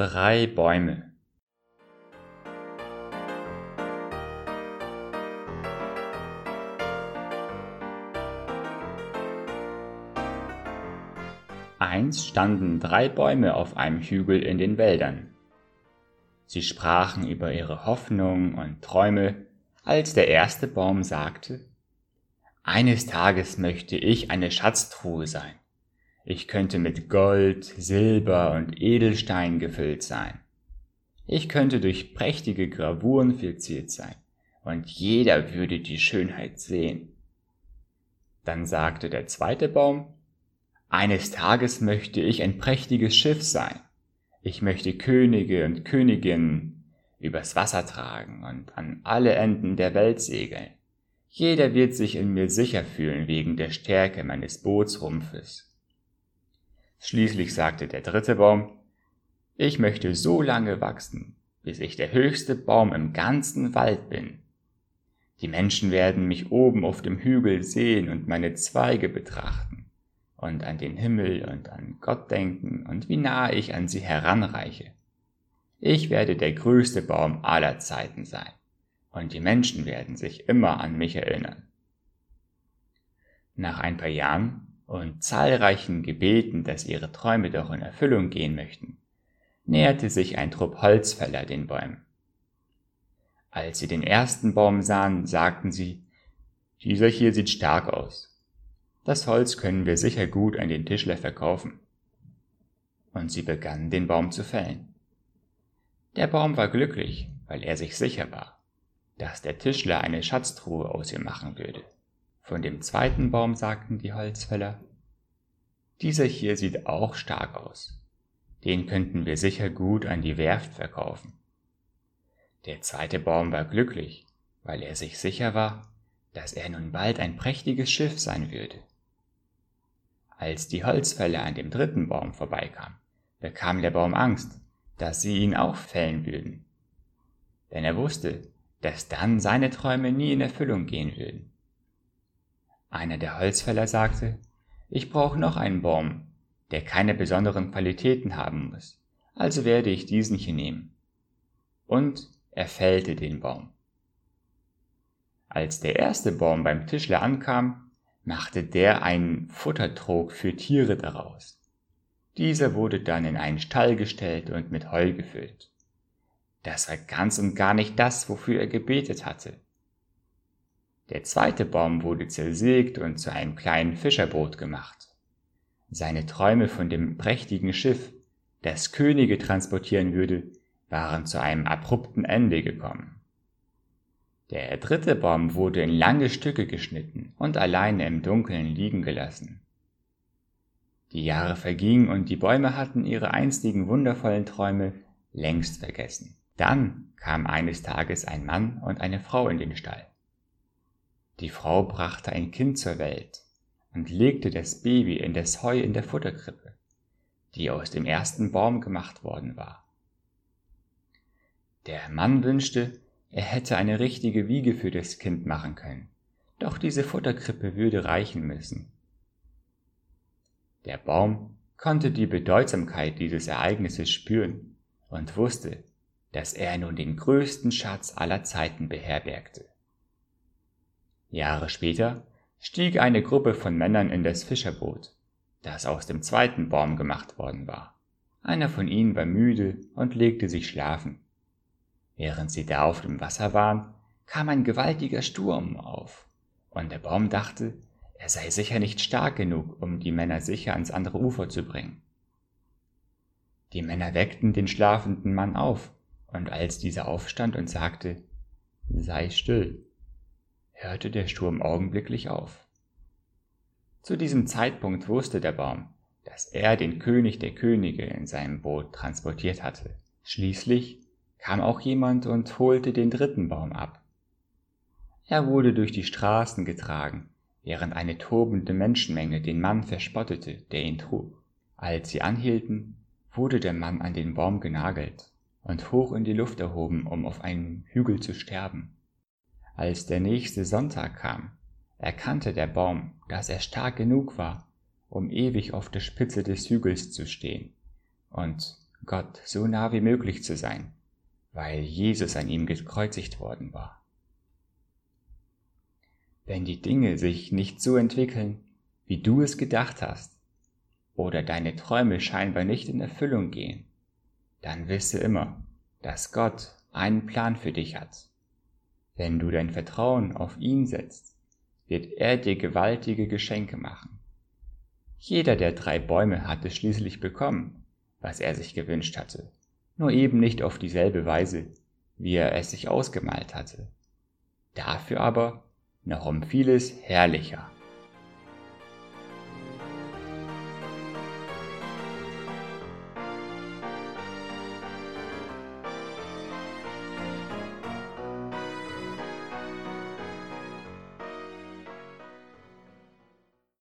Drei Bäume Einst standen drei Bäume auf einem Hügel in den Wäldern. Sie sprachen über ihre Hoffnung und Träume, als der erste Baum sagte, Eines Tages möchte ich eine Schatztruhe sein. Ich könnte mit Gold, Silber und Edelstein gefüllt sein. Ich könnte durch prächtige Gravuren verziert sein, und jeder würde die Schönheit sehen. Dann sagte der zweite Baum, eines Tages möchte ich ein prächtiges Schiff sein. Ich möchte Könige und Königinnen übers Wasser tragen und an alle Enden der Welt segeln. Jeder wird sich in mir sicher fühlen wegen der Stärke meines Bootsrumpfes. Schließlich sagte der dritte Baum, ich möchte so lange wachsen, bis ich der höchste Baum im ganzen Wald bin. Die Menschen werden mich oben auf dem Hügel sehen und meine Zweige betrachten und an den Himmel und an Gott denken und wie nahe ich an sie heranreiche. Ich werde der größte Baum aller Zeiten sein und die Menschen werden sich immer an mich erinnern. Nach ein paar Jahren und zahlreichen Gebeten, dass ihre Träume doch in Erfüllung gehen möchten, näherte sich ein Trupp Holzfäller den Bäumen. Als sie den ersten Baum sahen, sagten sie, dieser hier sieht stark aus. Das Holz können wir sicher gut an den Tischler verkaufen. Und sie begannen den Baum zu fällen. Der Baum war glücklich, weil er sich sicher war, dass der Tischler eine Schatztruhe aus ihm machen würde. Von dem zweiten Baum sagten die Holzfäller, dieser hier sieht auch stark aus. Den könnten wir sicher gut an die Werft verkaufen. Der zweite Baum war glücklich, weil er sich sicher war, dass er nun bald ein prächtiges Schiff sein würde. Als die Holzfäller an dem dritten Baum vorbeikamen, bekam der Baum Angst, dass sie ihn auch fällen würden. Denn er wusste, dass dann seine Träume nie in Erfüllung gehen würden. Einer der Holzfäller sagte, ich brauche noch einen Baum, der keine besonderen Qualitäten haben muss, also werde ich diesen hier nehmen. Und er fällte den Baum. Als der erste Baum beim Tischler ankam, machte der einen Futtertrog für Tiere daraus. Dieser wurde dann in einen Stall gestellt und mit Heu gefüllt. Das war ganz und gar nicht das, wofür er gebetet hatte. Der zweite Baum wurde zersägt und zu einem kleinen Fischerboot gemacht. Seine Träume von dem prächtigen Schiff, das Könige transportieren würde, waren zu einem abrupten Ende gekommen. Der dritte Baum wurde in lange Stücke geschnitten und alleine im Dunkeln liegen gelassen. Die Jahre vergingen und die Bäume hatten ihre einstigen wundervollen Träume längst vergessen. Dann kam eines Tages ein Mann und eine Frau in den Stall. Die Frau brachte ein Kind zur Welt und legte das Baby in das Heu in der Futterkrippe, die aus dem ersten Baum gemacht worden war. Der Mann wünschte, er hätte eine richtige Wiege für das Kind machen können, doch diese Futterkrippe würde reichen müssen. Der Baum konnte die Bedeutsamkeit dieses Ereignisses spüren und wusste, dass er nun den größten Schatz aller Zeiten beherbergte. Jahre später stieg eine Gruppe von Männern in das Fischerboot, das aus dem zweiten Baum gemacht worden war. Einer von ihnen war müde und legte sich schlafen. Während sie da auf dem Wasser waren, kam ein gewaltiger Sturm auf, und der Baum dachte, er sei sicher nicht stark genug, um die Männer sicher ans andere Ufer zu bringen. Die Männer weckten den schlafenden Mann auf, und als dieser aufstand und sagte, sei still, hörte der Sturm augenblicklich auf. Zu diesem Zeitpunkt wusste der Baum, dass er den König der Könige in seinem Boot transportiert hatte. Schließlich kam auch jemand und holte den dritten Baum ab. Er wurde durch die Straßen getragen, während eine tobende Menschenmenge den Mann verspottete, der ihn trug. Als sie anhielten, wurde der Mann an den Baum genagelt und hoch in die Luft erhoben, um auf einem Hügel zu sterben. Als der nächste Sonntag kam, erkannte der Baum, dass er stark genug war, um ewig auf der Spitze des Hügels zu stehen. Und Gott so nah wie möglich zu sein, weil Jesus an ihm gekreuzigt worden war. Wenn die Dinge sich nicht so entwickeln, wie du es gedacht hast, oder deine Träume scheinbar nicht in Erfüllung gehen, dann wisse immer, dass Gott einen Plan für dich hat. Wenn du dein Vertrauen auf ihn setzt, wird er dir gewaltige Geschenke machen. Jeder der drei Bäume hatte schließlich bekommen, was er sich gewünscht hatte, nur eben nicht auf dieselbe Weise, wie er es sich ausgemalt hatte. Dafür aber noch um vieles herrlicher.